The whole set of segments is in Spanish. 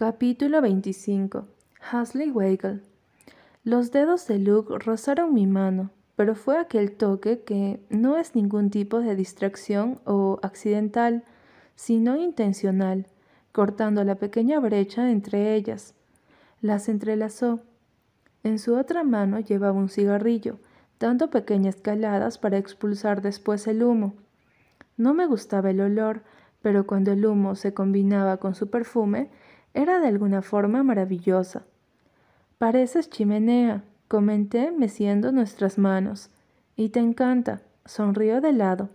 Capítulo 25 Hasley Weigel Los dedos de Luke rozaron mi mano, pero fue aquel toque que no es ningún tipo de distracción o accidental, sino intencional, cortando la pequeña brecha entre ellas. Las entrelazó. En su otra mano llevaba un cigarrillo, dando pequeñas caladas para expulsar después el humo. No me gustaba el olor, pero cuando el humo se combinaba con su perfume, era de alguna forma maravillosa. Pareces chimenea, comenté meciendo nuestras manos. Y te encanta, sonrió de lado.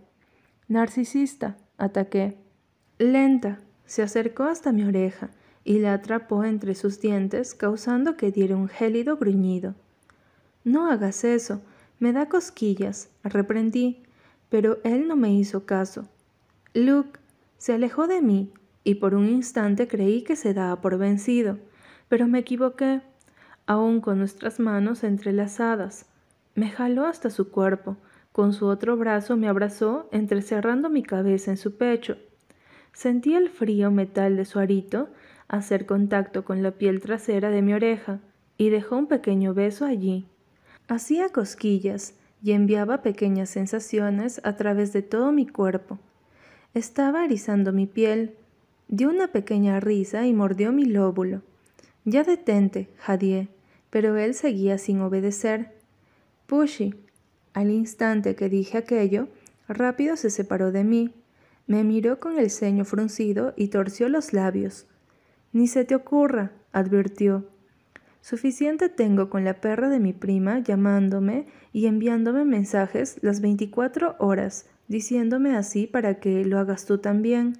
Narcisista, ataqué. Lenta, se acercó hasta mi oreja y la atrapó entre sus dientes, causando que diera un gélido gruñido. No hagas eso, me da cosquillas, reprendí, pero él no me hizo caso. Luke se alejó de mí y por un instante creí que se daba por vencido, pero me equivoqué, aún con nuestras manos entrelazadas. Me jaló hasta su cuerpo, con su otro brazo me abrazó, entrecerrando mi cabeza en su pecho. Sentí el frío metal de su arito hacer contacto con la piel trasera de mi oreja, y dejó un pequeño beso allí. Hacía cosquillas y enviaba pequeñas sensaciones a través de todo mi cuerpo. Estaba erizando mi piel, Dio una pequeña risa y mordió mi lóbulo. Ya detente, Jadie, pero él seguía sin obedecer. Pushy. Al instante que dije aquello, rápido se separó de mí. Me miró con el ceño fruncido y torció los labios. Ni se te ocurra, advirtió. Suficiente tengo con la perra de mi prima llamándome y enviándome mensajes las veinticuatro horas, diciéndome así para que lo hagas tú también.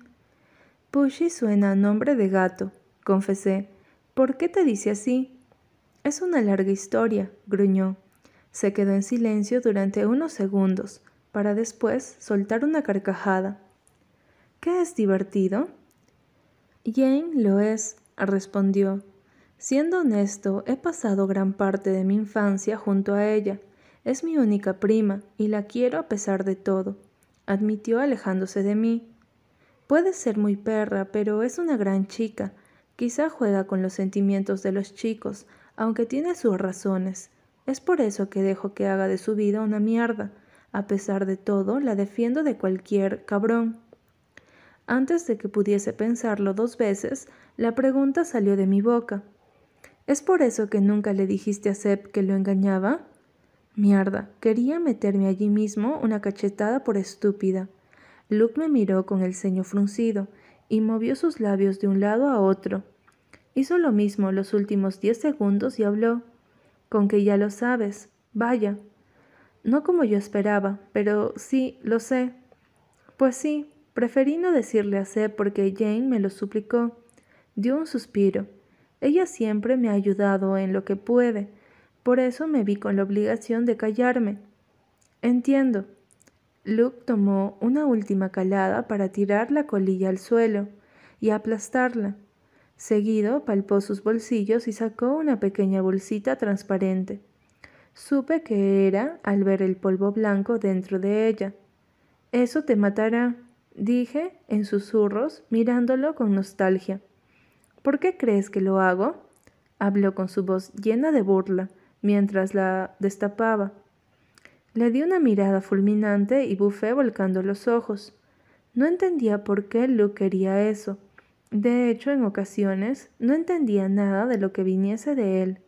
Pushy suena a nombre de gato, confesé. ¿Por qué te dice así? Es una larga historia, gruñó. Se quedó en silencio durante unos segundos, para después soltar una carcajada. ¿Qué es divertido? Jane lo es, respondió. Siendo honesto, he pasado gran parte de mi infancia junto a ella. Es mi única prima y la quiero a pesar de todo, admitió alejándose de mí. Puede ser muy perra, pero es una gran chica. Quizá juega con los sentimientos de los chicos, aunque tiene sus razones. Es por eso que dejo que haga de su vida una mierda. A pesar de todo, la defiendo de cualquier cabrón. Antes de que pudiese pensarlo dos veces, la pregunta salió de mi boca. ¿Es por eso que nunca le dijiste a Seb que lo engañaba? Mierda, quería meterme allí mismo una cachetada por estúpida. Luke me miró con el ceño fruncido y movió sus labios de un lado a otro. Hizo lo mismo los últimos diez segundos y habló. Con que ya lo sabes. Vaya. No como yo esperaba, pero sí, lo sé. Pues sí, preferí no decirle a Seb porque Jane me lo suplicó. Dio un suspiro. Ella siempre me ha ayudado en lo que puede. Por eso me vi con la obligación de callarme. Entiendo, Luke tomó una última calada para tirar la colilla al suelo y aplastarla. Seguido palpó sus bolsillos y sacó una pequeña bolsita transparente. Supe que era al ver el polvo blanco dentro de ella. Eso te matará, dije en susurros, mirándolo con nostalgia. ¿Por qué crees que lo hago? habló con su voz llena de burla, mientras la destapaba. Le di una mirada fulminante y bufé volcando los ojos. No entendía por qué Luke quería eso. De hecho, en ocasiones no entendía nada de lo que viniese de él.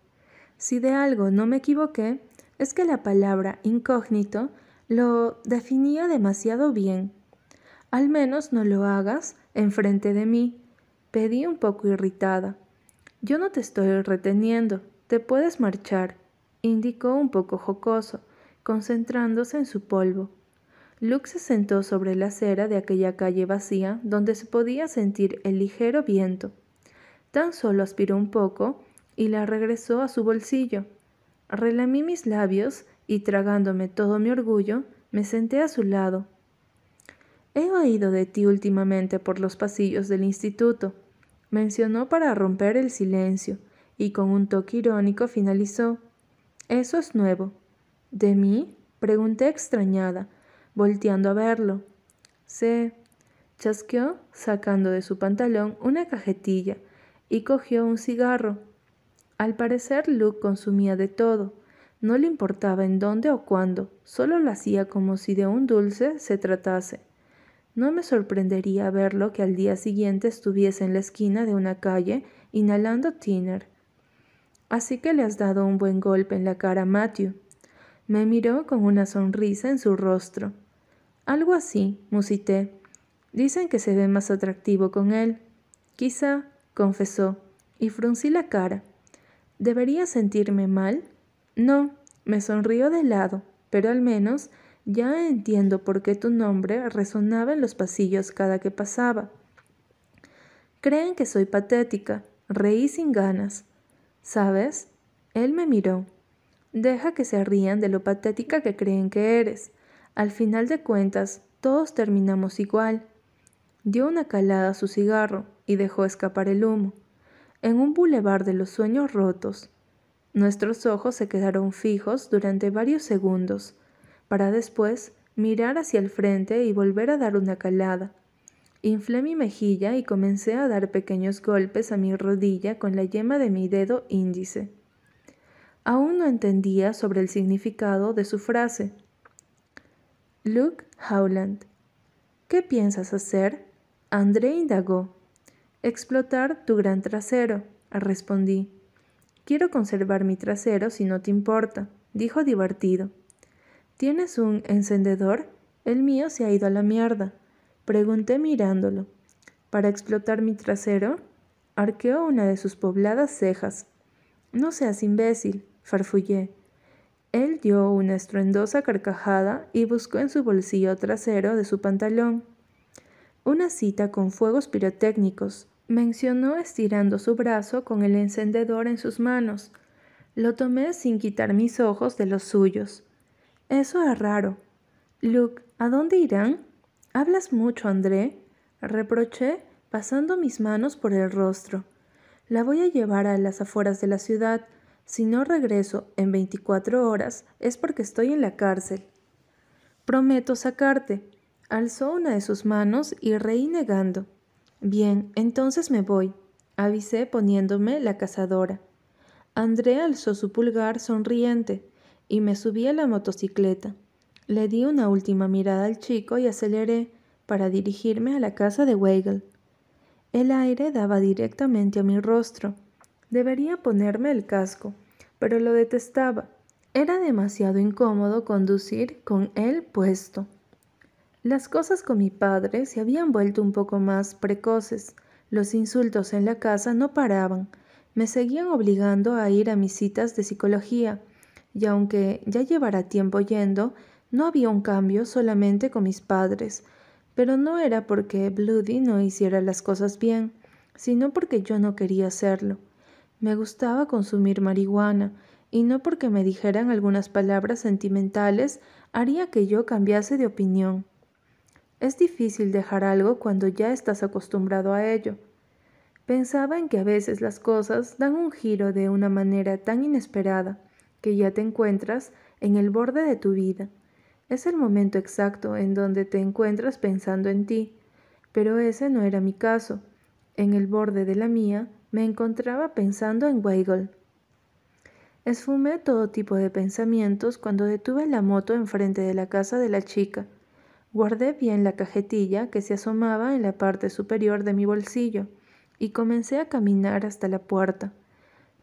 Si de algo no me equivoqué, es que la palabra incógnito lo definía demasiado bien. Al menos no lo hagas enfrente de mí, pedí un poco irritada. Yo no te estoy reteniendo, te puedes marchar, indicó un poco jocoso concentrándose en su polvo. Luke se sentó sobre la acera de aquella calle vacía donde se podía sentir el ligero viento. Tan solo aspiró un poco y la regresó a su bolsillo. Relamí mis labios y tragándome todo mi orgullo, me senté a su lado. He oído de ti últimamente por los pasillos del instituto, mencionó para romper el silencio, y con un toque irónico finalizó. Eso es nuevo. ¿De mí? pregunté extrañada, volteando a verlo. Se chasqueó, sacando de su pantalón una cajetilla y cogió un cigarro. Al parecer Luke consumía de todo. No le importaba en dónde o cuándo, solo lo hacía como si de un dulce se tratase. No me sorprendería verlo que al día siguiente estuviese en la esquina de una calle inhalando tiner. Así que le has dado un buen golpe en la cara a Matthew. Me miró con una sonrisa en su rostro. Algo así, musité. Dicen que se ve más atractivo con él. Quizá, confesó, y fruncí la cara. ¿Debería sentirme mal? No, me sonrió de lado, pero al menos ya entiendo por qué tu nombre resonaba en los pasillos cada que pasaba. Creen que soy patética, reí sin ganas. ¿Sabes? Él me miró. Deja que se rían de lo patética que creen que eres. Al final de cuentas, todos terminamos igual. Dio una calada a su cigarro y dejó escapar el humo. En un bulevar de los sueños rotos, nuestros ojos se quedaron fijos durante varios segundos, para después mirar hacia el frente y volver a dar una calada. Inflé mi mejilla y comencé a dar pequeños golpes a mi rodilla con la yema de mi dedo índice. Aún no entendía sobre el significado de su frase. Luke Howland, ¿qué piensas hacer? André indagó. Explotar tu gran trasero, respondí. Quiero conservar mi trasero si no te importa, dijo divertido. ¿Tienes un encendedor? El mío se ha ido a la mierda. Pregunté mirándolo. ¿Para explotar mi trasero? Arqueó una de sus pobladas cejas. No seas imbécil, farfullé. Él dio una estruendosa carcajada y buscó en su bolsillo trasero de su pantalón una cita con fuegos pirotécnicos, mencionó estirando su brazo con el encendedor en sus manos. Lo tomé sin quitar mis ojos de los suyos. Eso es raro. Luke, ¿a dónde irán? Hablas mucho, André, reproché, pasando mis manos por el rostro. La voy a llevar a las afueras de la ciudad. Si no regreso en veinticuatro horas es porque estoy en la cárcel. Prometo sacarte, Alzó una de sus manos y reí negando. Bien, entonces me voy, avisé poniéndome la cazadora. André alzó su pulgar sonriente y me subí a la motocicleta. Le di una última mirada al chico y aceleré para dirigirme a la casa de Weigel. El aire daba directamente a mi rostro. Debería ponerme el casco, pero lo detestaba. Era demasiado incómodo conducir con él puesto. Las cosas con mi padre se habían vuelto un poco más precoces. Los insultos en la casa no paraban. Me seguían obligando a ir a mis citas de psicología. Y aunque ya llevara tiempo yendo, no había un cambio solamente con mis padres. Pero no era porque Bloody no hiciera las cosas bien, sino porque yo no quería hacerlo. Me gustaba consumir marihuana, y no porque me dijeran algunas palabras sentimentales haría que yo cambiase de opinión. Es difícil dejar algo cuando ya estás acostumbrado a ello. Pensaba en que a veces las cosas dan un giro de una manera tan inesperada que ya te encuentras en el borde de tu vida. Es el momento exacto en donde te encuentras pensando en ti, pero ese no era mi caso. En el borde de la mía me encontraba pensando en Weigel. Esfumé todo tipo de pensamientos cuando detuve la moto enfrente de la casa de la chica. Guardé bien la cajetilla que se asomaba en la parte superior de mi bolsillo y comencé a caminar hasta la puerta.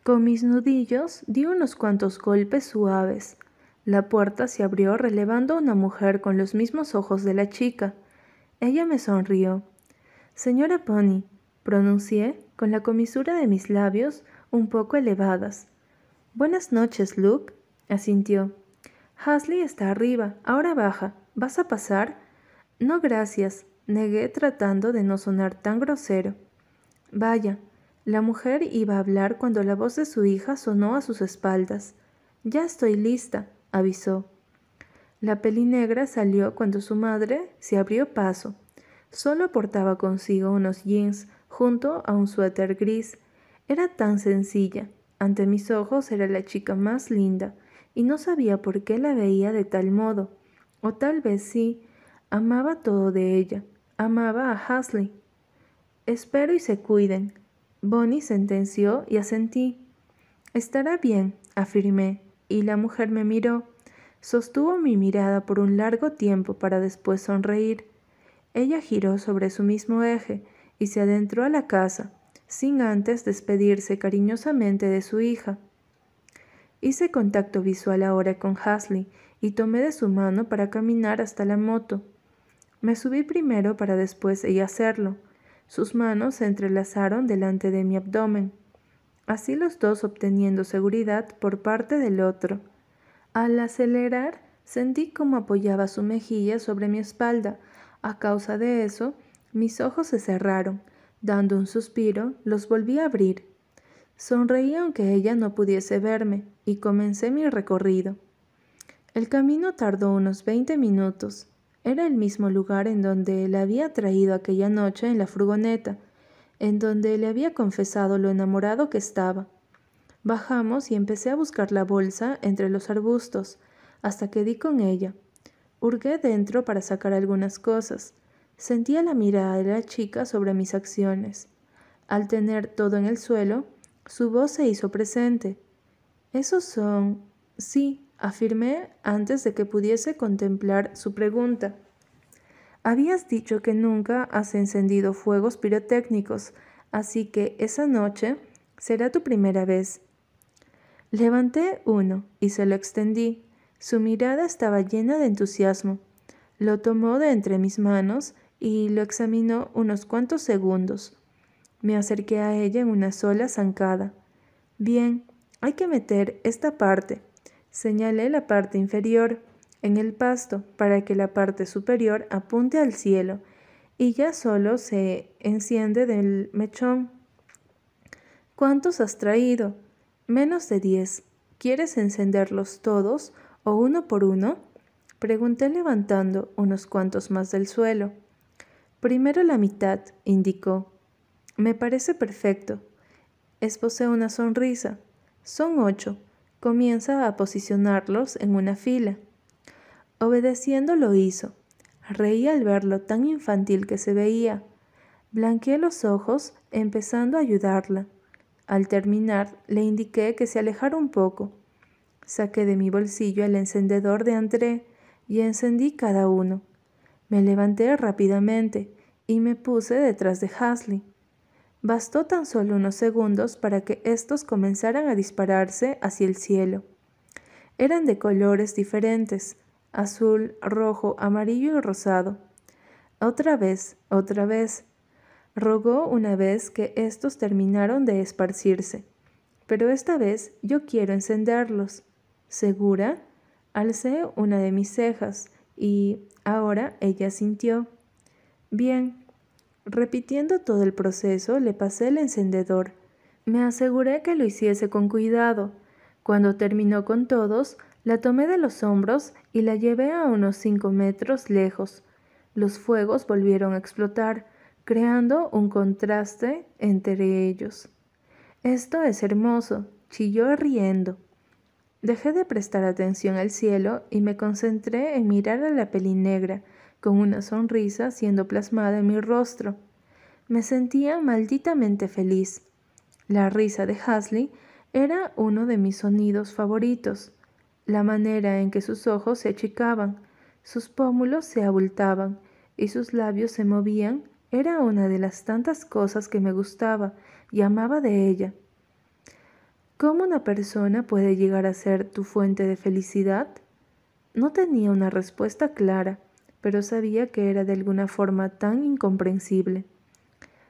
Con mis nudillos di unos cuantos golpes suaves. La puerta se abrió relevando a una mujer con los mismos ojos de la chica. Ella me sonrió. Señora Pony, pronuncié con la comisura de mis labios un poco elevadas. Buenas noches, Luke, asintió. Hasley está arriba, ahora baja. ¿Vas a pasar? No, gracias, negué tratando de no sonar tan grosero. Vaya, la mujer iba a hablar cuando la voz de su hija sonó a sus espaldas. Ya estoy lista, avisó. La pelinegra salió cuando su madre se abrió paso. Solo portaba consigo unos jeans junto a un suéter gris. Era tan sencilla. Ante mis ojos era la chica más linda, y no sabía por qué la veía de tal modo. O tal vez sí, amaba todo de ella, amaba a Hasley. Espero y se cuiden. Bonnie sentenció y asentí. Estará bien, afirmé, y la mujer me miró. Sostuvo mi mirada por un largo tiempo para después sonreír. Ella giró sobre su mismo eje y se adentró a la casa, sin antes despedirse cariñosamente de su hija. Hice contacto visual ahora con Hasley y tomé de su mano para caminar hasta la moto. Me subí primero para después ella hacerlo. Sus manos se entrelazaron delante de mi abdomen, así los dos obteniendo seguridad por parte del otro. Al acelerar, sentí cómo apoyaba su mejilla sobre mi espalda. A causa de eso, mis ojos se cerraron. Dando un suspiro, los volví a abrir. Sonreí aunque ella no pudiese verme, y comencé mi recorrido. El camino tardó unos veinte minutos. Era el mismo lugar en donde le había traído aquella noche en la furgoneta, en donde le había confesado lo enamorado que estaba. Bajamos y empecé a buscar la bolsa entre los arbustos, hasta que di con ella. Hurgué dentro para sacar algunas cosas. Sentía la mirada de la chica sobre mis acciones. Al tener todo en el suelo, su voz se hizo presente. Esos son... Sí, afirmé antes de que pudiese contemplar su pregunta. Habías dicho que nunca has encendido fuegos pirotécnicos, así que esa noche será tu primera vez. Levanté uno y se lo extendí. Su mirada estaba llena de entusiasmo. Lo tomó de entre mis manos y lo examinó unos cuantos segundos. Me acerqué a ella en una sola zancada. Bien, hay que meter esta parte, Señalé la parte inferior en el pasto para que la parte superior apunte al cielo y ya solo se enciende del mechón. ¿Cuántos has traído? Menos de diez. ¿Quieres encenderlos todos o uno por uno? Pregunté levantando unos cuantos más del suelo. Primero la mitad, indicó. Me parece perfecto. Esbocé una sonrisa. Son ocho comienza a posicionarlos en una fila. Obedeciendo lo hizo. Reí al verlo tan infantil que se veía. Blanqueé los ojos, empezando a ayudarla. Al terminar, le indiqué que se alejara un poco. Saqué de mi bolsillo el encendedor de André y encendí cada uno. Me levanté rápidamente y me puse detrás de Hasley. Bastó tan solo unos segundos para que estos comenzaran a dispararse hacia el cielo. Eran de colores diferentes, azul, rojo, amarillo y rosado. Otra vez, otra vez. Rogó una vez que estos terminaron de esparcirse. Pero esta vez yo quiero encenderlos. ¿Segura? Alcé una de mis cejas y ahora ella sintió. Bien, Repitiendo todo el proceso, le pasé el encendedor. Me aseguré que lo hiciese con cuidado. Cuando terminó con todos, la tomé de los hombros y la llevé a unos cinco metros lejos. Los fuegos volvieron a explotar, creando un contraste entre ellos. Esto es hermoso, chilló riendo. Dejé de prestar atención al cielo y me concentré en mirar a la pelinegra, con una sonrisa siendo plasmada en mi rostro. Me sentía malditamente feliz. La risa de Hasley era uno de mis sonidos favoritos. La manera en que sus ojos se achicaban, sus pómulos se abultaban y sus labios se movían era una de las tantas cosas que me gustaba y amaba de ella. ¿Cómo una persona puede llegar a ser tu fuente de felicidad? No tenía una respuesta clara, pero sabía que era de alguna forma tan incomprensible.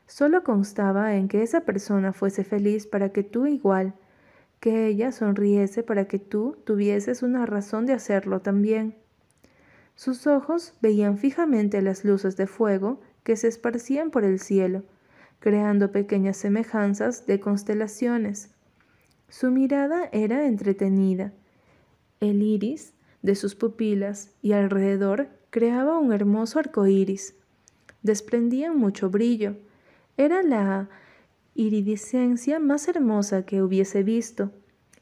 Solo constaba en que esa persona fuese feliz para que tú igual, que ella sonriese para que tú tuvieses una razón de hacerlo también. Sus ojos veían fijamente las luces de fuego que se esparcían por el cielo, creando pequeñas semejanzas de constelaciones. Su mirada era entretenida. El iris de sus pupilas y alrededor creaba un hermoso arco iris. Desprendían mucho brillo. Era la iridescencia más hermosa que hubiese visto,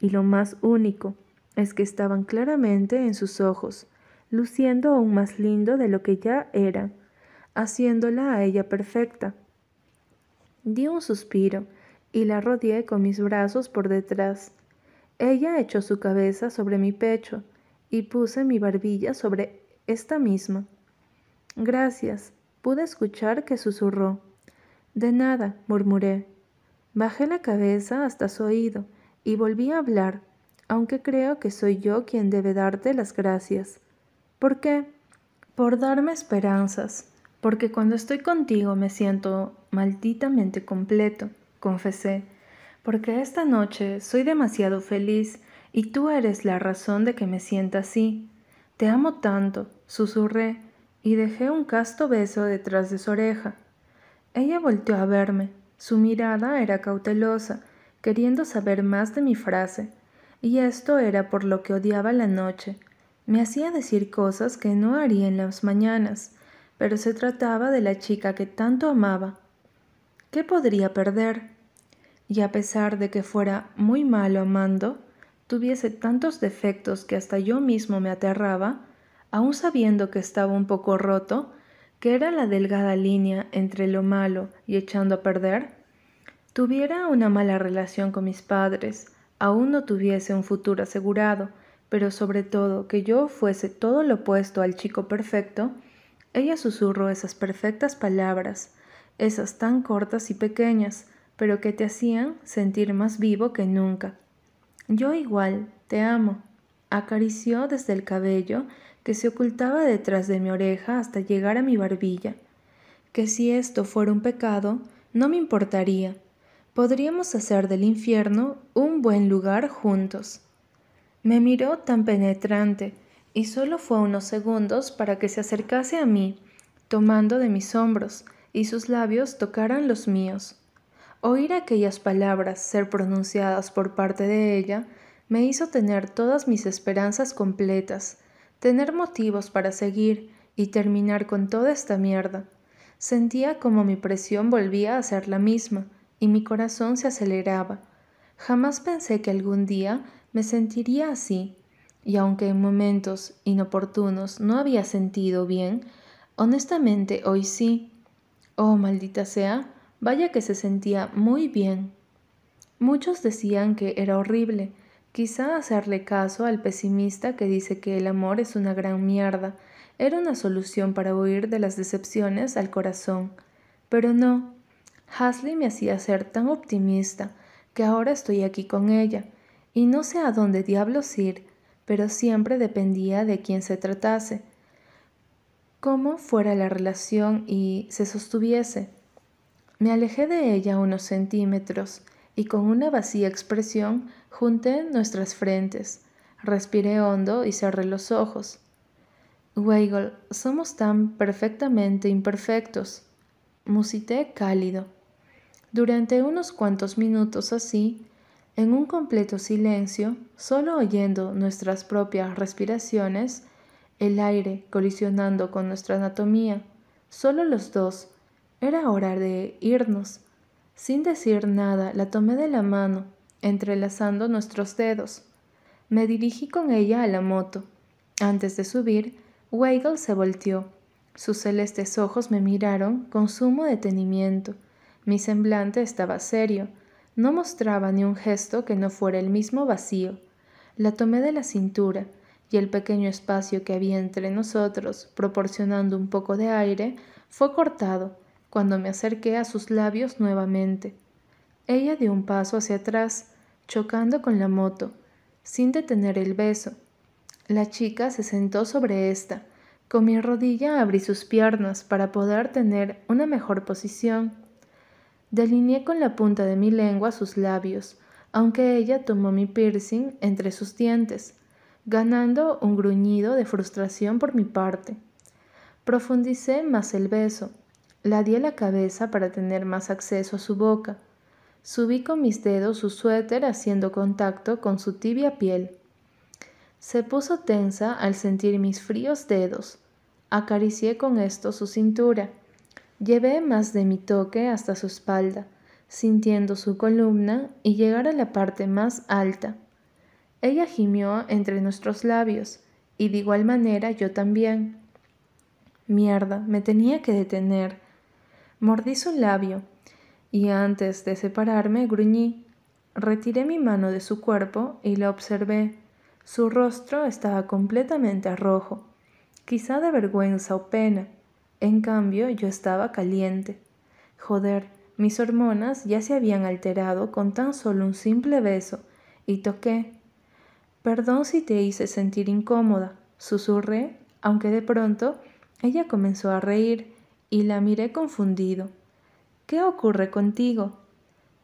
y lo más único es que estaban claramente en sus ojos, luciendo aún más lindo de lo que ya era, haciéndola a ella perfecta. Di un suspiro y la rodeé con mis brazos por detrás. Ella echó su cabeza sobre mi pecho y puse mi barbilla sobre esta misma. Gracias, pude escuchar que susurró. De nada, murmuré. Bajé la cabeza hasta su oído y volví a hablar, aunque creo que soy yo quien debe darte las gracias. ¿Por qué? Por darme esperanzas, porque cuando estoy contigo me siento malditamente completo, confesé, porque esta noche soy demasiado feliz y tú eres la razón de que me sienta así. Te amo tanto, susurré, y dejé un casto beso detrás de su oreja. Ella volteó a verme. Su mirada era cautelosa, queriendo saber más de mi frase, y esto era por lo que odiaba la noche. Me hacía decir cosas que no haría en las mañanas, pero se trataba de la chica que tanto amaba. ¿Qué podría perder? Y a pesar de que fuera muy malo amando, tuviese tantos defectos que hasta yo mismo me aterraba, aun sabiendo que estaba un poco roto, que era la delgada línea entre lo malo y echando a perder, tuviera una mala relación con mis padres, aún no tuviese un futuro asegurado, pero sobre todo que yo fuese todo lo opuesto al chico perfecto, ella susurró esas perfectas palabras, esas tan cortas y pequeñas, pero que te hacían sentir más vivo que nunca. Yo igual, te amo. Acarició desde el cabello que se ocultaba detrás de mi oreja hasta llegar a mi barbilla, que si esto fuera un pecado, no me importaría. Podríamos hacer del infierno un buen lugar juntos. Me miró tan penetrante, y solo fue unos segundos para que se acercase a mí, tomando de mis hombros, y sus labios tocaran los míos. Oír aquellas palabras ser pronunciadas por parte de ella me hizo tener todas mis esperanzas completas, tener motivos para seguir y terminar con toda esta mierda. Sentía como mi presión volvía a ser la misma y mi corazón se aceleraba. Jamás pensé que algún día me sentiría así, y aunque en momentos inoportunos no había sentido bien, honestamente hoy sí. Oh, maldita sea, vaya que se sentía muy bien. Muchos decían que era horrible, Quizá hacerle caso al pesimista que dice que el amor es una gran mierda era una solución para huir de las decepciones al corazón. Pero no. Hasley me hacía ser tan optimista que ahora estoy aquí con ella, y no sé a dónde diablos ir, pero siempre dependía de quién se tratase, cómo fuera la relación y se sostuviese. Me alejé de ella unos centímetros, y con una vacía expresión Junté nuestras frentes, respiré hondo y cerré los ojos. Weigel, somos tan perfectamente imperfectos. Musité cálido. Durante unos cuantos minutos así, en un completo silencio, solo oyendo nuestras propias respiraciones, el aire colisionando con nuestra anatomía, solo los dos, era hora de irnos. Sin decir nada, la tomé de la mano entrelazando nuestros dedos. Me dirigí con ella a la moto. Antes de subir, Weigel se volteó. Sus celestes ojos me miraron con sumo detenimiento. Mi semblante estaba serio. No mostraba ni un gesto que no fuera el mismo vacío. La tomé de la cintura, y el pequeño espacio que había entre nosotros, proporcionando un poco de aire, fue cortado cuando me acerqué a sus labios nuevamente. Ella dio un paso hacia atrás, chocando con la moto, sin detener el beso. La chica se sentó sobre esta. Con mi rodilla abrí sus piernas para poder tener una mejor posición. Delineé con la punta de mi lengua sus labios, aunque ella tomó mi piercing entre sus dientes, ganando un gruñido de frustración por mi parte. Profundicé más el beso, la di la cabeza para tener más acceso a su boca. Subí con mis dedos su suéter haciendo contacto con su tibia piel. Se puso tensa al sentir mis fríos dedos. Acaricié con esto su cintura. Llevé más de mi toque hasta su espalda, sintiendo su columna y llegar a la parte más alta. Ella gimió entre nuestros labios, y de igual manera yo también. Mierda, me tenía que detener. Mordí su labio y antes de separarme gruñí. Retiré mi mano de su cuerpo y la observé. Su rostro estaba completamente rojo, quizá de vergüenza o pena. En cambio, yo estaba caliente. Joder, mis hormonas ya se habían alterado con tan solo un simple beso, y toqué. Perdón si te hice sentir incómoda, susurré, aunque de pronto ella comenzó a reír y la miré confundido. ¿Qué ocurre contigo?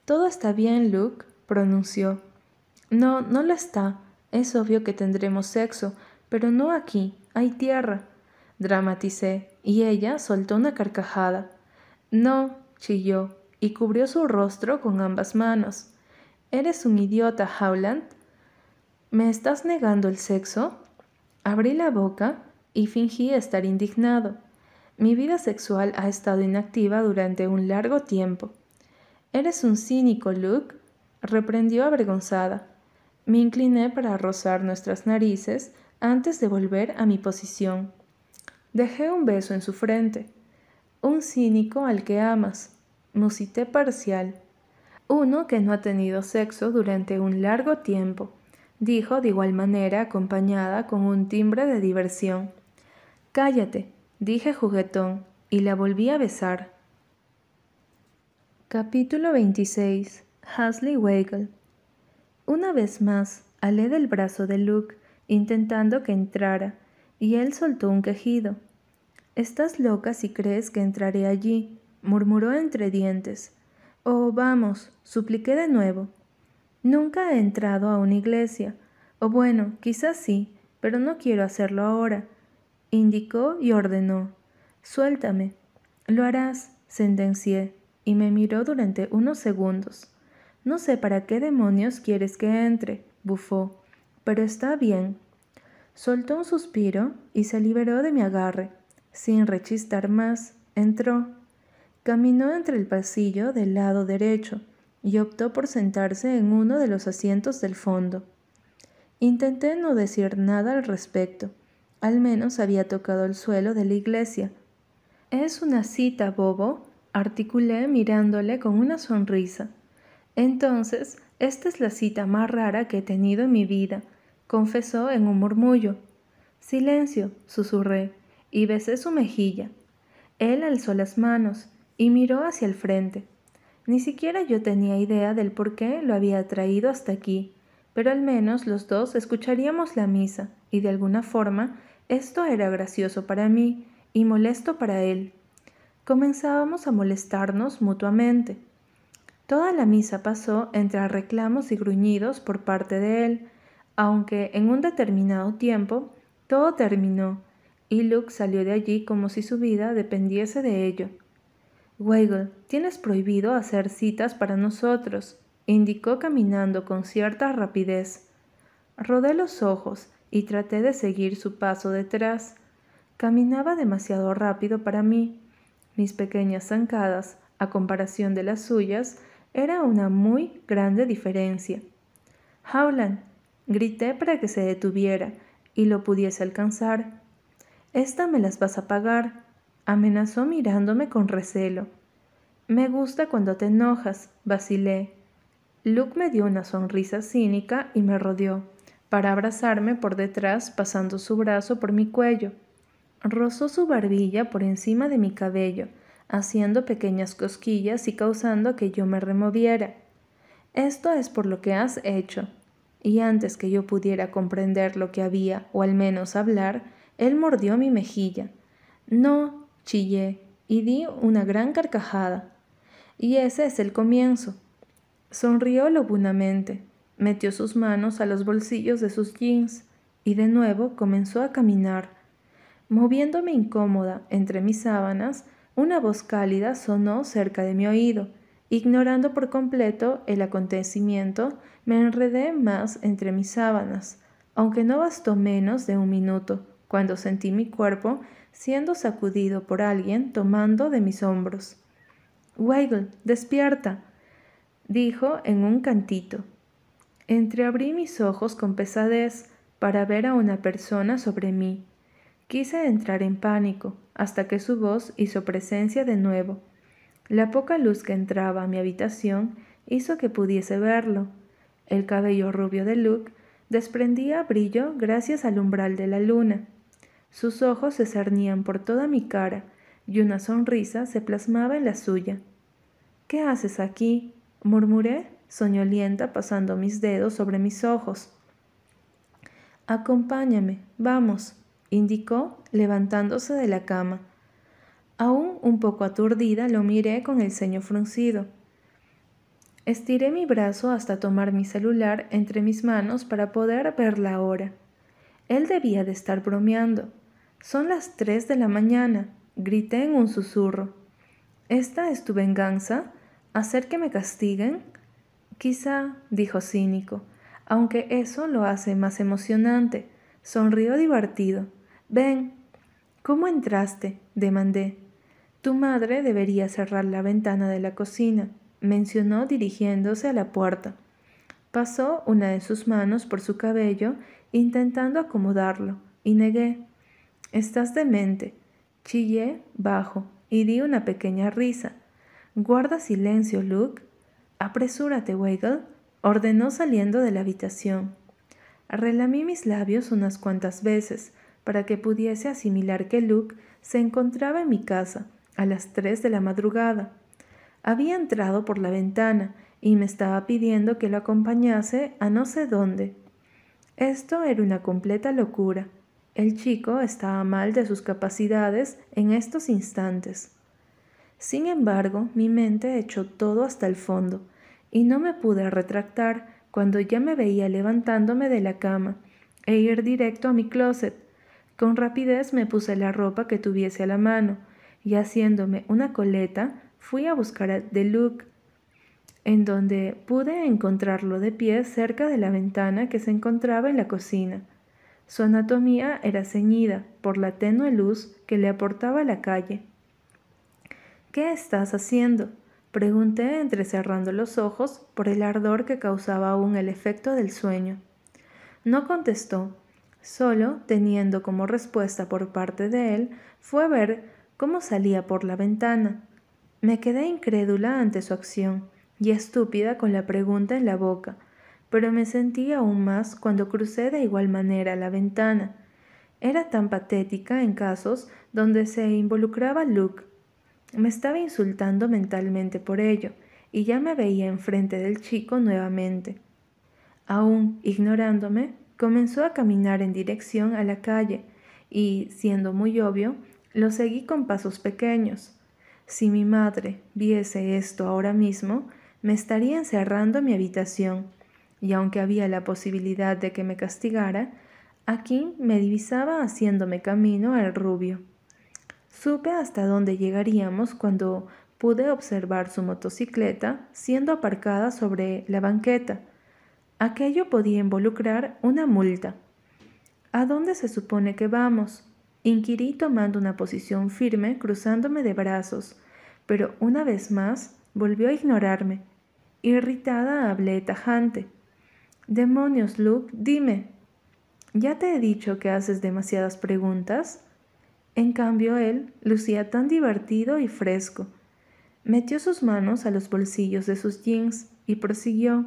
Todo está bien, Luke, pronunció. No, no lo está. Es obvio que tendremos sexo, pero no aquí, hay tierra. Dramaticé, y ella soltó una carcajada. No, chilló, y cubrió su rostro con ambas manos. ¿Eres un idiota, Howland? ¿Me estás negando el sexo? Abrí la boca y fingí estar indignado. Mi vida sexual ha estado inactiva durante un largo tiempo. Eres un cínico, Luke, reprendió avergonzada. Me incliné para rozar nuestras narices antes de volver a mi posición. Dejé un beso en su frente. Un cínico al que amas, musité parcial. Uno que no ha tenido sexo durante un largo tiempo, dijo de igual manera acompañada con un timbre de diversión. Cállate, dije juguetón, y la volví a besar. Capítulo 26. Hasley Weigel. Una vez más, alé del brazo de Luke, intentando que entrara, y él soltó un quejido. Estás loca si crees que entraré allí, murmuró entre dientes. Oh, vamos, supliqué de nuevo. Nunca he entrado a una iglesia, o bueno, quizás sí, pero no quiero hacerlo ahora. Indicó y ordenó. Suéltame. Lo harás, sentencié, y me miró durante unos segundos. No sé para qué demonios quieres que entre, bufó, pero está bien. Soltó un suspiro y se liberó de mi agarre. Sin rechistar más, entró. Caminó entre el pasillo del lado derecho y optó por sentarse en uno de los asientos del fondo. Intenté no decir nada al respecto. Al menos había tocado el suelo de la iglesia. Es una cita, Bobo, articulé mirándole con una sonrisa. Entonces, esta es la cita más rara que he tenido en mi vida, confesó en un murmullo. Silencio, susurré, y besé su mejilla. Él alzó las manos y miró hacia el frente. Ni siquiera yo tenía idea del por qué lo había traído hasta aquí, pero al menos los dos escucharíamos la misa, y de alguna forma esto era gracioso para mí y molesto para él. Comenzábamos a molestarnos mutuamente. Toda la misa pasó entre reclamos y gruñidos por parte de él, aunque en un determinado tiempo todo terminó, y Luke salió de allí como si su vida dependiese de ello. Weigel, tienes prohibido hacer citas para nosotros, indicó caminando con cierta rapidez. Rodé los ojos y traté de seguir su paso detrás. Caminaba demasiado rápido para mí. Mis pequeñas zancadas, a comparación de las suyas, era una muy grande diferencia. Howland, grité para que se detuviera y lo pudiese alcanzar. Esta me las vas a pagar, amenazó mirándome con recelo. Me gusta cuando te enojas, vacilé. Luke me dio una sonrisa cínica y me rodeó, para abrazarme por detrás pasando su brazo por mi cuello. Rozó su barbilla por encima de mi cabello, haciendo pequeñas cosquillas y causando que yo me removiera. Esto es por lo que has hecho. Y antes que yo pudiera comprender lo que había, o al menos hablar, él mordió mi mejilla. No, chillé, y di una gran carcajada. Y ese es el comienzo. Sonrió lobunamente, metió sus manos a los bolsillos de sus jeans y de nuevo comenzó a caminar. Moviéndome incómoda entre mis sábanas, una voz cálida sonó cerca de mi oído. Ignorando por completo el acontecimiento, me enredé más entre mis sábanas, aunque no bastó menos de un minuto, cuando sentí mi cuerpo siendo sacudido por alguien tomando de mis hombros. Weigel, despierta, dijo en un cantito. Entreabrí mis ojos con pesadez para ver a una persona sobre mí. Quise entrar en pánico hasta que su voz hizo presencia de nuevo. La poca luz que entraba a mi habitación hizo que pudiese verlo. El cabello rubio de Luke desprendía brillo gracias al umbral de la luna. Sus ojos se cernían por toda mi cara y una sonrisa se plasmaba en la suya. ¿Qué haces aquí? murmuré, soñolienta, pasando mis dedos sobre mis ojos. Acompáñame, vamos, indicó, levantándose de la cama. Aún un poco aturdida, lo miré con el ceño fruncido. Estiré mi brazo hasta tomar mi celular entre mis manos para poder ver la hora. Él debía de estar bromeando. Son las tres de la mañana, grité en un susurro. ¿Esta es tu venganza? ¿Hacer que me castiguen? Quizá, dijo cínico, aunque eso lo hace más emocionante. Sonrió divertido. Ven. ¿Cómo entraste? demandé. Tu madre debería cerrar la ventana de la cocina mencionó dirigiéndose a la puerta. Pasó una de sus manos por su cabello, intentando acomodarlo, y negué. Estás demente. Chillé bajo y di una pequeña risa. Guarda silencio, Luke. Apresúrate, Weigel, ordenó saliendo de la habitación. Relamí mis labios unas cuantas veces para que pudiese asimilar que Luke se encontraba en mi casa a las tres de la madrugada había entrado por la ventana y me estaba pidiendo que lo acompañase a no sé dónde. Esto era una completa locura. El chico estaba mal de sus capacidades en estos instantes. Sin embargo, mi mente echó todo hasta el fondo, y no me pude retractar cuando ya me veía levantándome de la cama e ir directo a mi closet. Con rapidez me puse la ropa que tuviese a la mano, y haciéndome una coleta, fui a buscar a The en donde pude encontrarlo de pie cerca de la ventana que se encontraba en la cocina. Su anatomía era ceñida por la tenue luz que le aportaba la calle. ¿Qué estás haciendo? Pregunté entrecerrando los ojos por el ardor que causaba aún el efecto del sueño. No contestó, solo, teniendo como respuesta por parte de él, fue ver cómo salía por la ventana, me quedé incrédula ante su acción y estúpida con la pregunta en la boca, pero me sentí aún más cuando crucé de igual manera la ventana. Era tan patética en casos donde se involucraba Luke. Me estaba insultando mentalmente por ello, y ya me veía enfrente del chico nuevamente. Aún ignorándome, comenzó a caminar en dirección a la calle, y, siendo muy obvio, lo seguí con pasos pequeños. Si mi madre viese esto ahora mismo, me estaría encerrando en mi habitación, y aunque había la posibilidad de que me castigara, aquí me divisaba haciéndome camino al rubio. Supe hasta dónde llegaríamos cuando pude observar su motocicleta siendo aparcada sobre la banqueta. Aquello podía involucrar una multa. ¿A dónde se supone que vamos? Inquirí tomando una posición firme, cruzándome de brazos, pero una vez más volvió a ignorarme. Irritada hablé tajante. Demonios, Luke, dime. ¿Ya te he dicho que haces demasiadas preguntas? En cambio él lucía tan divertido y fresco. Metió sus manos a los bolsillos de sus jeans y prosiguió.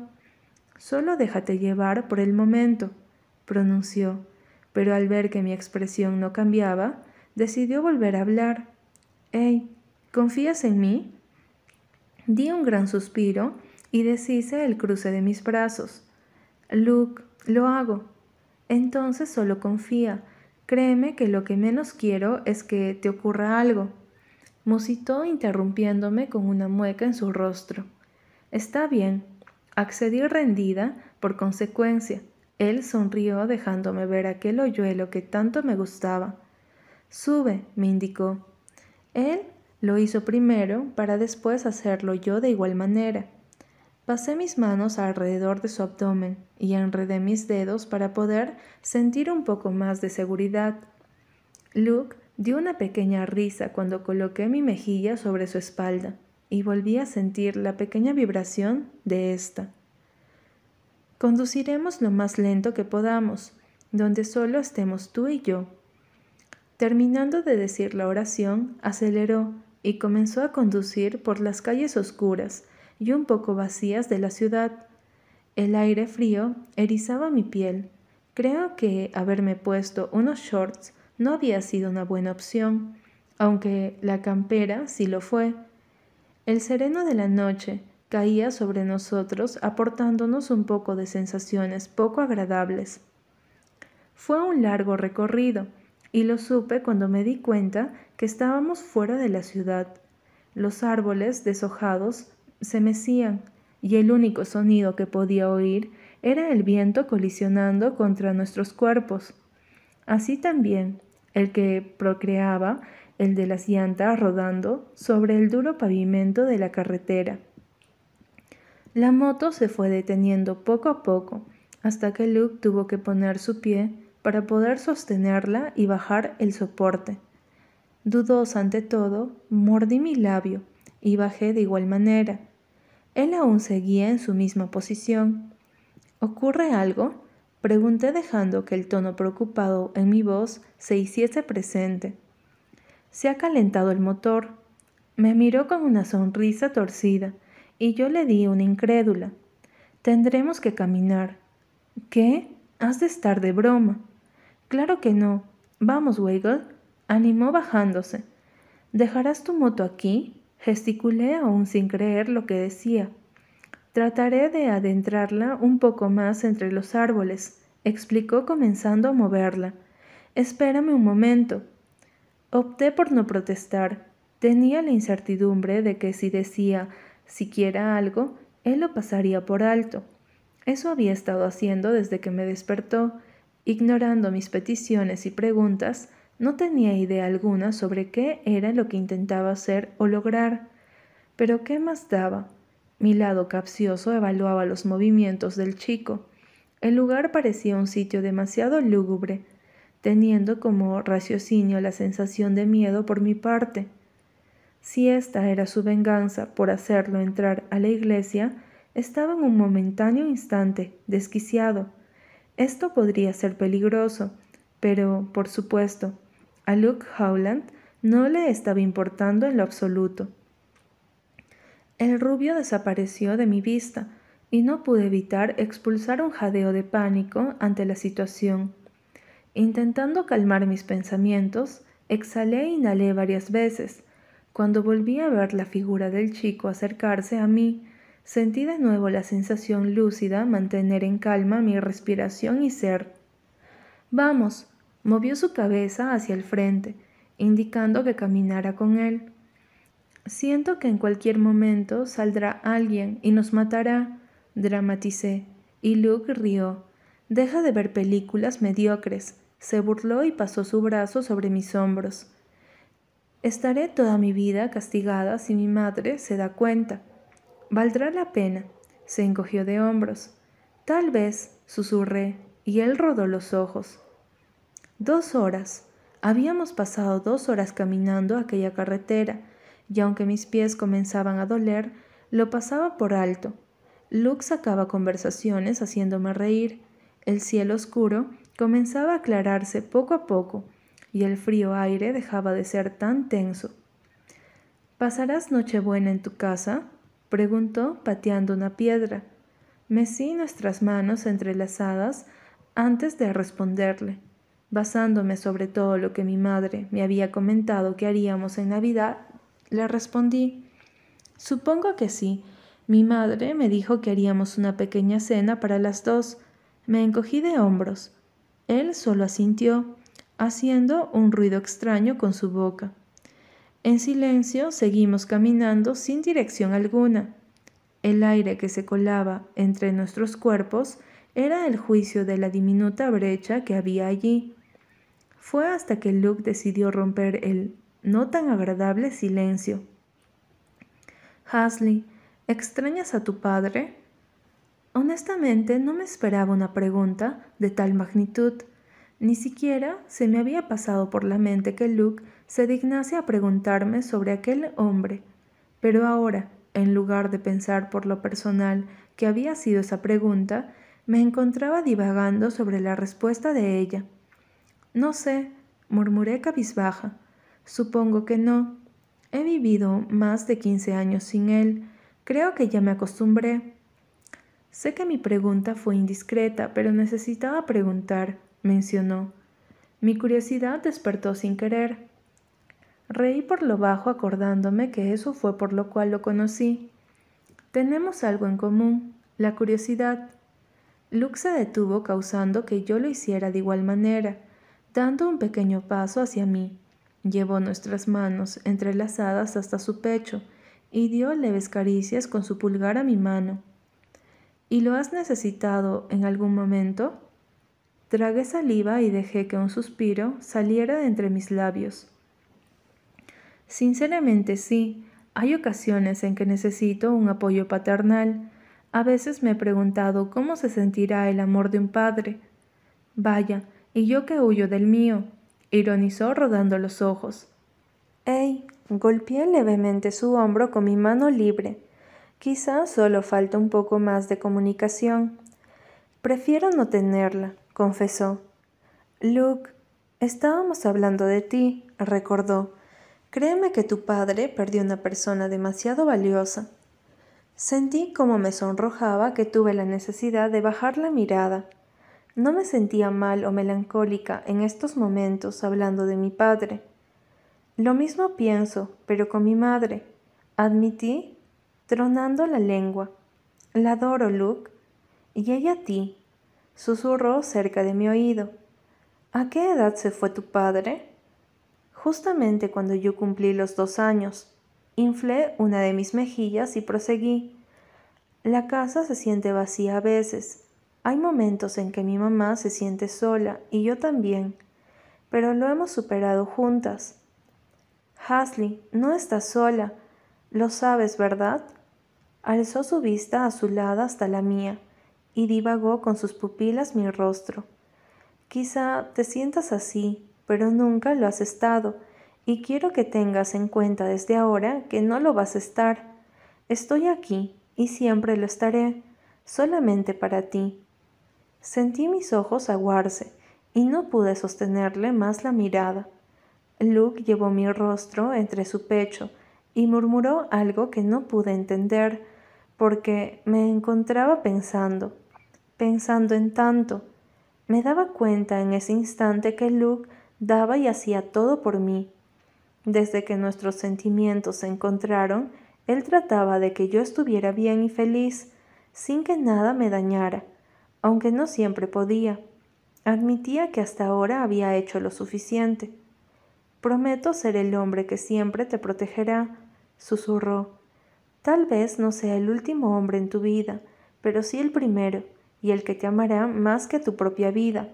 Solo déjate llevar por el momento, pronunció pero al ver que mi expresión no cambiaba, decidió volver a hablar. Hey, ¿confías en mí? Di un gran suspiro y deshice el cruce de mis brazos. Luke, lo hago. Entonces solo confía. Créeme que lo que menos quiero es que te ocurra algo. Musitó interrumpiéndome con una mueca en su rostro. Está bien. Accedí rendida por consecuencia. Él sonrió dejándome ver aquel hoyuelo que tanto me gustaba. Sube, me indicó. Él lo hizo primero para después hacerlo yo de igual manera. Pasé mis manos alrededor de su abdomen y enredé mis dedos para poder sentir un poco más de seguridad. Luke dio una pequeña risa cuando coloqué mi mejilla sobre su espalda y volví a sentir la pequeña vibración de ésta. Conduciremos lo más lento que podamos, donde solo estemos tú y yo. Terminando de decir la oración, aceleró, y comenzó a conducir por las calles oscuras y un poco vacías de la ciudad. El aire frío erizaba mi piel. Creo que haberme puesto unos shorts no había sido una buena opción, aunque la campera sí lo fue. El sereno de la noche caía sobre nosotros aportándonos un poco de sensaciones poco agradables. Fue un largo recorrido, y lo supe cuando me di cuenta que estábamos fuera de la ciudad. Los árboles deshojados se mecían, y el único sonido que podía oír era el viento colisionando contra nuestros cuerpos. Así también el que procreaba el de las llantas rodando sobre el duro pavimento de la carretera. La moto se fue deteniendo poco a poco hasta que Luke tuvo que poner su pie para poder sostenerla y bajar el soporte. Dudosa ante todo, mordí mi labio y bajé de igual manera. Él aún seguía en su misma posición. ¿Ocurre algo? Pregunté dejando que el tono preocupado en mi voz se hiciese presente. Se ha calentado el motor. Me miró con una sonrisa torcida y yo le di una incrédula. Tendremos que caminar. ¿Qué? Has de estar de broma. Claro que no. Vamos, Weigel, animó bajándose. ¿Dejarás tu moto aquí? Gesticulé aún sin creer lo que decía. Trataré de adentrarla un poco más entre los árboles, explicó comenzando a moverla. Espérame un momento. Opté por no protestar. Tenía la incertidumbre de que si decía siquiera algo, él lo pasaría por alto. Eso había estado haciendo desde que me despertó, Ignorando mis peticiones y preguntas, no tenía idea alguna sobre qué era lo que intentaba hacer o lograr. Pero ¿qué más daba? Mi lado capcioso evaluaba los movimientos del chico. El lugar parecía un sitio demasiado lúgubre, teniendo como raciocinio la sensación de miedo por mi parte. Si esta era su venganza por hacerlo entrar a la iglesia, estaba en un momentáneo instante, desquiciado, esto podría ser peligroso, pero, por supuesto, a Luke Howland no le estaba importando en lo absoluto. El rubio desapareció de mi vista y no pude evitar expulsar un jadeo de pánico ante la situación. Intentando calmar mis pensamientos, exhalé e inhalé varias veces. Cuando volví a ver la figura del chico acercarse a mí, Sentí de nuevo la sensación lúcida mantener en calma mi respiración y ser. Vamos, movió su cabeza hacia el frente, indicando que caminara con él. Siento que en cualquier momento saldrá alguien y nos matará, dramaticé, y Luke rió. Deja de ver películas mediocres, se burló y pasó su brazo sobre mis hombros. Estaré toda mi vida castigada si mi madre se da cuenta. Valdrá la pena. Se encogió de hombros. Tal vez, susurré, y él rodó los ojos. Dos horas. Habíamos pasado dos horas caminando aquella carretera, y aunque mis pies comenzaban a doler, lo pasaba por alto. Luke sacaba conversaciones haciéndome reír. El cielo oscuro comenzaba a aclararse poco a poco, y el frío aire dejaba de ser tan tenso. ¿Pasarás Nochebuena en tu casa? preguntó pateando una piedra. Mecí nuestras manos entrelazadas antes de responderle. Basándome sobre todo lo que mi madre me había comentado que haríamos en Navidad, le respondí Supongo que sí. Mi madre me dijo que haríamos una pequeña cena para las dos. Me encogí de hombros. Él solo asintió, haciendo un ruido extraño con su boca. En silencio seguimos caminando sin dirección alguna. El aire que se colaba entre nuestros cuerpos era el juicio de la diminuta brecha que había allí. Fue hasta que Luke decidió romper el no tan agradable silencio. Hasley, ¿extrañas a tu padre? Honestamente no me esperaba una pregunta de tal magnitud. Ni siquiera se me había pasado por la mente que Luke se dignase a preguntarme sobre aquel hombre, pero ahora, en lugar de pensar por lo personal que había sido esa pregunta, me encontraba divagando sobre la respuesta de ella. No sé, murmuré cabizbaja. Supongo que no. He vivido más de 15 años sin él. Creo que ya me acostumbré. Sé que mi pregunta fue indiscreta, pero necesitaba preguntar, mencionó. Mi curiosidad despertó sin querer. Reí por lo bajo acordándome que eso fue por lo cual lo conocí. Tenemos algo en común, la curiosidad. Luke se detuvo causando que yo lo hiciera de igual manera, dando un pequeño paso hacia mí. Llevó nuestras manos entrelazadas hasta su pecho y dio leves caricias con su pulgar a mi mano. ¿Y lo has necesitado en algún momento? Tragué saliva y dejé que un suspiro saliera de entre mis labios. Sinceramente sí, hay ocasiones en que necesito un apoyo paternal. A veces me he preguntado cómo se sentirá el amor de un padre. Vaya, y yo que huyo del mío, ironizó rodando los ojos. ¡Ey! Golpeé levemente su hombro con mi mano libre. Quizá solo falta un poco más de comunicación. Prefiero no tenerla, confesó. Luke, estábamos hablando de ti, recordó. Créeme que tu padre perdió una persona demasiado valiosa. Sentí como me sonrojaba que tuve la necesidad de bajar la mirada. No me sentía mal o melancólica en estos momentos hablando de mi padre. Lo mismo pienso, pero con mi madre, admití, tronando la lengua. La adoro, Luke. Y ella a ti, susurró cerca de mi oído. ¿A qué edad se fue tu padre? Justamente cuando yo cumplí los dos años, inflé una de mis mejillas y proseguí. La casa se siente vacía a veces. Hay momentos en que mi mamá se siente sola y yo también, pero lo hemos superado juntas. Hasley, no estás sola. Lo sabes, ¿verdad? Alzó su vista azulada hasta la mía y divagó con sus pupilas mi rostro. Quizá te sientas así, pero nunca lo has estado, y quiero que tengas en cuenta desde ahora que no lo vas a estar. Estoy aquí, y siempre lo estaré, solamente para ti. Sentí mis ojos aguarse, y no pude sostenerle más la mirada. Luke llevó mi rostro entre su pecho y murmuró algo que no pude entender, porque me encontraba pensando, pensando en tanto. Me daba cuenta en ese instante que Luke daba y hacía todo por mí. Desde que nuestros sentimientos se encontraron, él trataba de que yo estuviera bien y feliz, sin que nada me dañara, aunque no siempre podía. Admitía que hasta ahora había hecho lo suficiente. Prometo ser el hombre que siempre te protegerá, susurró. Tal vez no sea el último hombre en tu vida, pero sí el primero, y el que te amará más que tu propia vida.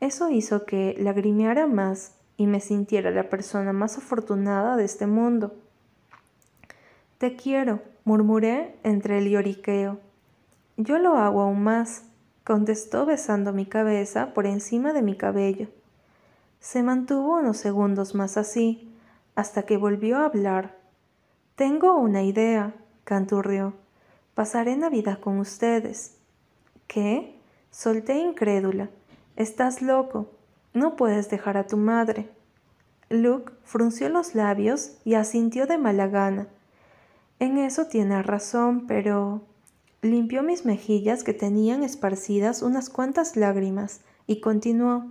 Eso hizo que lagrimeara más y me sintiera la persona más afortunada de este mundo. Te quiero, murmuré entre el lloriqueo. Yo lo hago aún más, contestó besando mi cabeza por encima de mi cabello. Se mantuvo unos segundos más así, hasta que volvió a hablar. Tengo una idea, canturrió. Pasaré Navidad con ustedes. ¿Qué? Solté incrédula. Estás loco. No puedes dejar a tu madre. Luke frunció los labios y asintió de mala gana. En eso tienes razón, pero... limpió mis mejillas que tenían esparcidas unas cuantas lágrimas y continuó.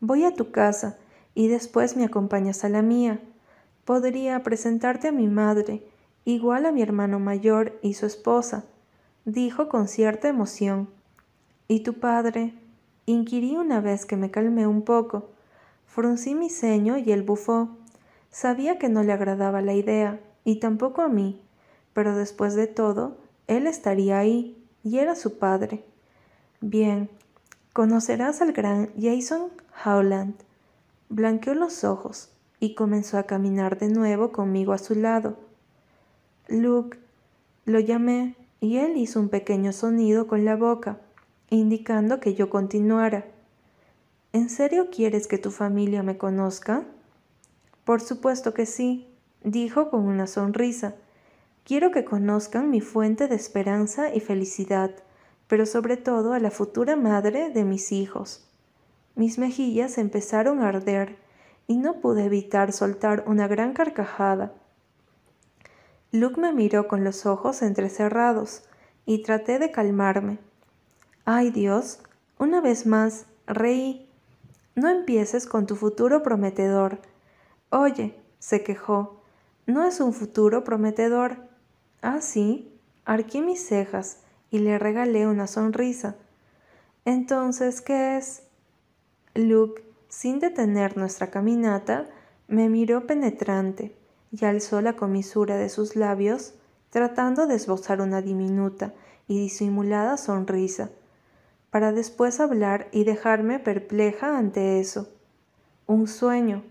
Voy a tu casa y después me acompañas a la mía. Podría presentarte a mi madre, igual a mi hermano mayor y su esposa, dijo con cierta emoción. ¿Y tu padre? Inquirí una vez que me calmé un poco. Fruncí mi ceño y él bufó. Sabía que no le agradaba la idea, y tampoco a mí, pero después de todo, él estaría ahí, y era su padre. Bien, conocerás al gran Jason Howland. Blanqueó los ojos y comenzó a caminar de nuevo conmigo a su lado. Luke, lo llamé, y él hizo un pequeño sonido con la boca indicando que yo continuara. ¿En serio quieres que tu familia me conozca? Por supuesto que sí, dijo con una sonrisa. Quiero que conozcan mi fuente de esperanza y felicidad, pero sobre todo a la futura madre de mis hijos. Mis mejillas empezaron a arder y no pude evitar soltar una gran carcajada. Luke me miró con los ojos entrecerrados y traté de calmarme. Ay Dios, una vez más, reí. No empieces con tu futuro prometedor. Oye, se quejó, no es un futuro prometedor. Ah, sí, arqué mis cejas y le regalé una sonrisa. Entonces, ¿qué es? Luke, sin detener nuestra caminata, me miró penetrante y alzó la comisura de sus labios, tratando de esbozar una diminuta y disimulada sonrisa, para después hablar y dejarme perpleja ante eso. Un sueño,